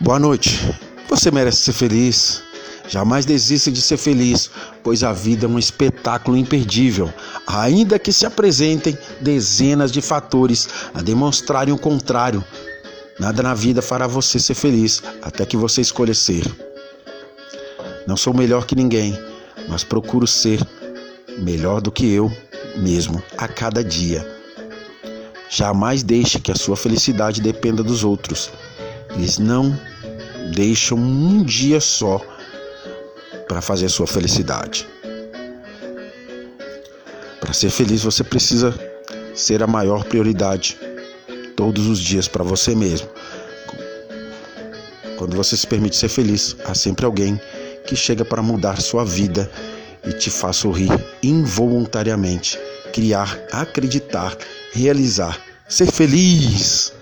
Boa noite. Você merece ser feliz. Jamais desista de ser feliz, pois a vida é um espetáculo imperdível, ainda que se apresentem dezenas de fatores a demonstrarem o contrário. Nada na vida fará você ser feliz até que você escolha ser. Não sou melhor que ninguém, mas procuro ser melhor do que eu mesmo a cada dia. Jamais deixe que a sua felicidade dependa dos outros. Eles não deixam um dia só para fazer sua felicidade. Para ser feliz, você precisa ser a maior prioridade todos os dias para você mesmo. Quando você se permite ser feliz, há sempre alguém que chega para mudar sua vida e te faz sorrir involuntariamente, criar, acreditar, realizar, ser feliz.